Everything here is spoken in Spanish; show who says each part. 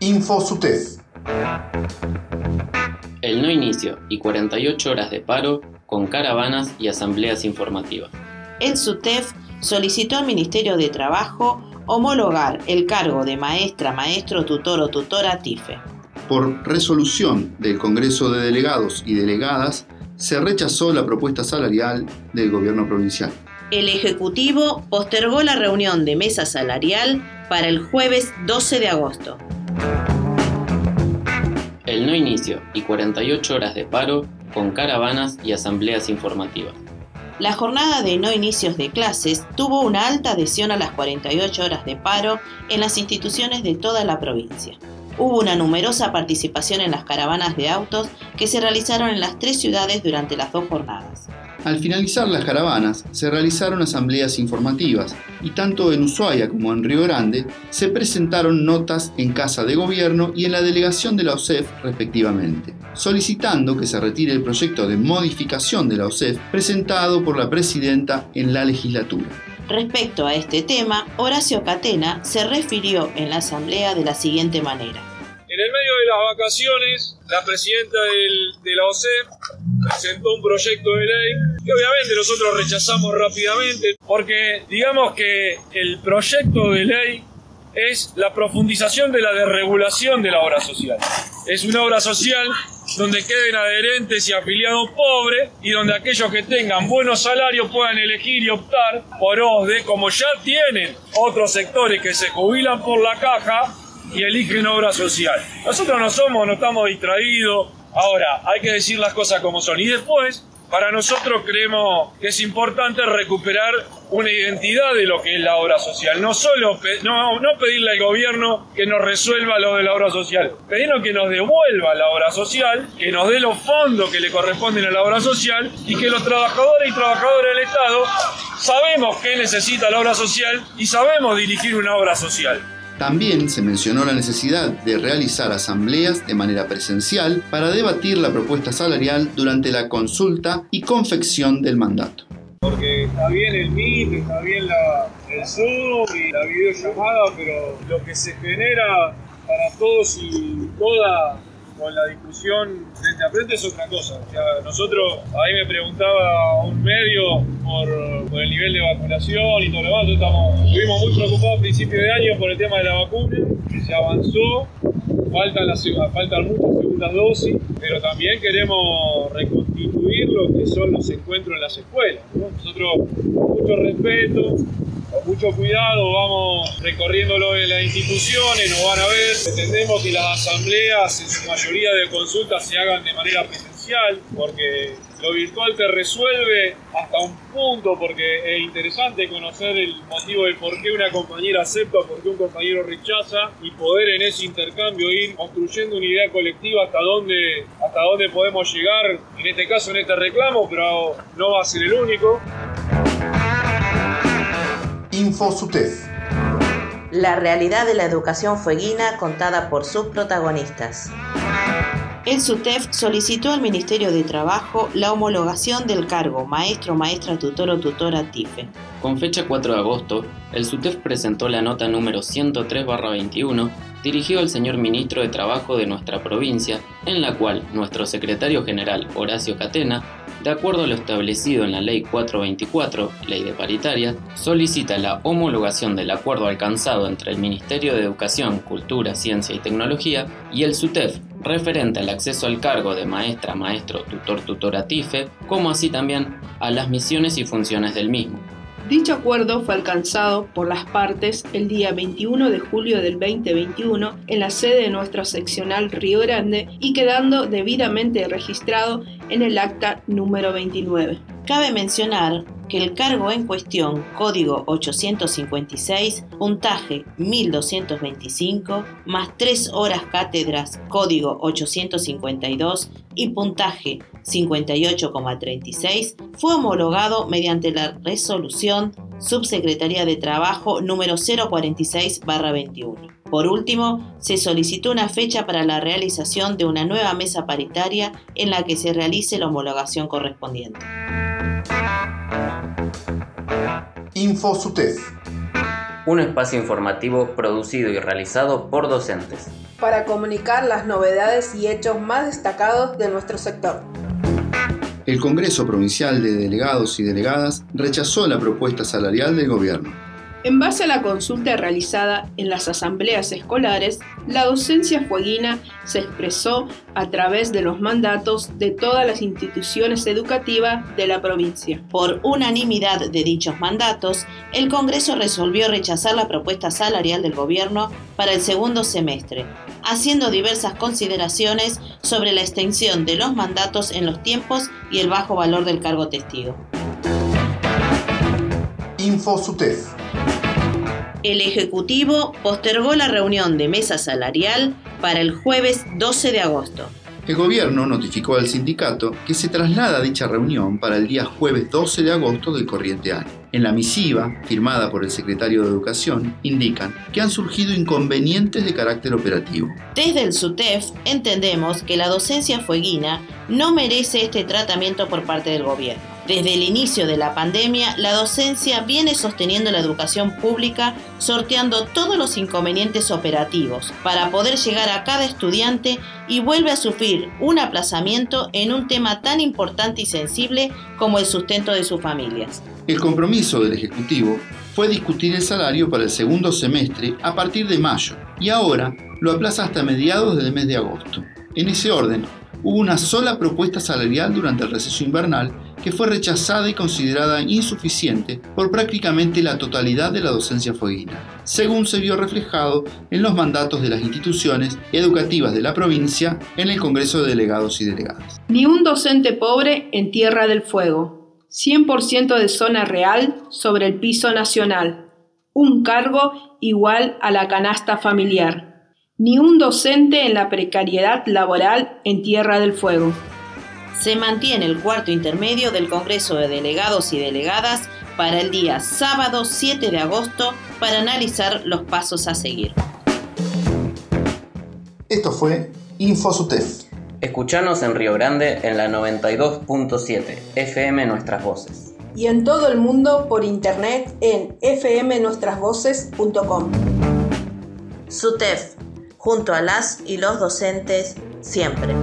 Speaker 1: InfoSUTEF.
Speaker 2: El no inicio y 48 horas de paro con caravanas y asambleas informativas.
Speaker 3: El SUTEF solicitó al Ministerio de Trabajo homologar el cargo de maestra, maestro, tutor o tutora TIFE.
Speaker 1: Por resolución del Congreso de Delegados y Delegadas, se rechazó la propuesta salarial del gobierno provincial.
Speaker 3: El Ejecutivo postergó la reunión de mesa salarial para el jueves 12 de agosto.
Speaker 2: El no inicio y 48 horas de paro con caravanas y asambleas informativas.
Speaker 3: La jornada de no inicios de clases tuvo una alta adhesión a las 48 horas de paro en las instituciones de toda la provincia. Hubo una numerosa participación en las caravanas de autos que se realizaron en las tres ciudades durante las dos jornadas.
Speaker 1: Al finalizar las caravanas, se realizaron asambleas informativas y tanto en Ushuaia como en Río Grande se presentaron notas en Casa de Gobierno y en la delegación de la OSEF respectivamente, solicitando que se retire el proyecto de modificación de la OSEF presentado por la presidenta en la legislatura.
Speaker 3: Respecto a este tema, Horacio Catena se refirió en la asamblea de la siguiente manera.
Speaker 4: En el medio de las vacaciones, la presidenta de la OSEF presentó un proyecto de ley que obviamente nosotros rechazamos rápidamente porque digamos que el proyecto de ley es la profundización de la desregulación de la obra social. Es una obra social donde queden adherentes y afiliados pobres y donde aquellos que tengan buenos salarios puedan elegir y optar por OSDE como ya tienen otros sectores que se jubilan por la caja y eligen obra social. Nosotros no somos, no estamos distraídos, Ahora, hay que decir las cosas como son. Y después, para nosotros creemos que es importante recuperar una identidad de lo que es la obra social. No solo no, no pedirle al gobierno que nos resuelva lo de la obra social, pedirnos que nos devuelva la obra social, que nos dé los fondos que le corresponden a la obra social y que los trabajadores y trabajadoras del Estado sabemos qué necesita la obra social y sabemos dirigir una obra social.
Speaker 1: También se mencionó la necesidad de realizar asambleas de manera presencial para debatir la propuesta salarial durante la consulta y confección del mandato.
Speaker 4: Porque está bien el Meet, está bien el Zoom y la videollamada, pero lo que se genera para todos y todas con la discusión frente a es otra cosa. O sea, nosotros, ahí me preguntaba un medio el nivel de vacunación y todo lo demás, estamos, estuvimos muy preocupados a principios de año por el tema de la vacuna, que se avanzó, faltan, las, faltan muchas segundas dosis, pero también queremos reconstituir lo que son los encuentros en las escuelas. Nosotros, con mucho respeto, con mucho cuidado vamos recorriéndolo en las instituciones, nos van a ver. Entendemos que las asambleas, en su mayoría de consultas, se hagan de manera presencial, porque lo virtual te resuelve hasta un punto, porque es interesante conocer el motivo de por qué una compañera acepta, por qué un compañero rechaza, y poder en ese intercambio ir construyendo una idea colectiva hasta dónde, hasta dónde podemos llegar, en este caso en este reclamo, pero no va a ser el único.
Speaker 1: InfoSUTEF.
Speaker 3: La realidad de la educación fueguina contada por sus protagonistas. El SUTEF solicitó al Ministerio de Trabajo la homologación del cargo maestro, maestra, tutor o tutora TIFE.
Speaker 2: Con fecha 4 de agosto, el SUTEF presentó la nota número 103-21 dirigido al señor ministro de Trabajo de nuestra provincia, en la cual nuestro secretario general Horacio Catena de acuerdo a lo establecido en la Ley 424, Ley de Paritarias, solicita la homologación del acuerdo alcanzado entre el Ministerio de Educación, Cultura, Ciencia y Tecnología y el SUTEF referente al acceso al cargo de maestra, maestro, tutor, tutora TIFE, como así también a las misiones y funciones del mismo.
Speaker 5: Dicho acuerdo fue alcanzado por las partes el día 21 de julio del 2021 en la sede de nuestro seccional Río Grande y quedando debidamente registrado en el acta número 29.
Speaker 3: Cabe mencionar que el cargo en cuestión, código 856, puntaje 1225, más 3 horas cátedras, código 852 y puntaje 58,36, fue homologado mediante la resolución Subsecretaría de Trabajo número 046-21. Por último, se solicitó una fecha para la realización de una nueva mesa paritaria en la que se realice la homologación correspondiente.
Speaker 1: InfoSUTEF.
Speaker 2: un espacio informativo producido y realizado por docentes.
Speaker 5: Para comunicar las novedades y hechos más destacados de nuestro sector.
Speaker 1: El Congreso Provincial de Delegados y Delegadas rechazó la propuesta salarial del gobierno.
Speaker 5: En base a la consulta realizada en las asambleas escolares, la docencia fueguina se expresó a través de los mandatos de todas las instituciones educativas de la provincia.
Speaker 3: Por unanimidad de dichos mandatos, el Congreso resolvió rechazar la propuesta salarial del gobierno para el segundo semestre, haciendo diversas consideraciones sobre la extensión de los mandatos en los tiempos y el bajo valor del cargo testigo.
Speaker 6: InfoSUTEF
Speaker 3: el Ejecutivo postergó la reunión de mesa salarial para el jueves 12 de agosto.
Speaker 1: El gobierno notificó al sindicato que se traslada dicha reunión para el día jueves 12 de agosto del corriente año. En la misiva, firmada por el secretario de Educación, indican que han surgido inconvenientes de carácter operativo.
Speaker 3: Desde el SUTEF entendemos que la docencia fueguina no merece este tratamiento por parte del gobierno desde el inicio de la pandemia, la docencia viene sosteniendo la educación pública, sorteando todos los inconvenientes operativos para poder llegar a cada estudiante y vuelve a sufrir un aplazamiento en un tema tan importante y sensible como el sustento de sus familias.
Speaker 1: El compromiso del Ejecutivo fue discutir el salario para el segundo semestre a partir de mayo y ahora lo aplaza hasta mediados del mes de agosto. En ese orden, hubo una sola propuesta salarial durante el receso invernal que fue rechazada y considerada insuficiente por prácticamente la totalidad de la docencia fueguina, según se vio reflejado en los mandatos de las instituciones educativas de la provincia en el Congreso de Delegados y Delegadas.
Speaker 5: Ni un docente pobre en Tierra del Fuego, 100% de zona real sobre el piso nacional, un cargo igual a la canasta familiar ni un docente en la precariedad laboral en Tierra del Fuego.
Speaker 3: Se mantiene el cuarto intermedio del Congreso de Delegados y Delegadas para el día sábado 7 de agosto para analizar los pasos a seguir.
Speaker 6: Esto fue InfoSUTEF.
Speaker 2: Escuchanos en Río Grande en la 92.7 FM Nuestras Voces.
Speaker 5: Y en todo el mundo por internet en fmnuestrasvoces.com.
Speaker 3: SUTEF junto a las y los docentes siempre.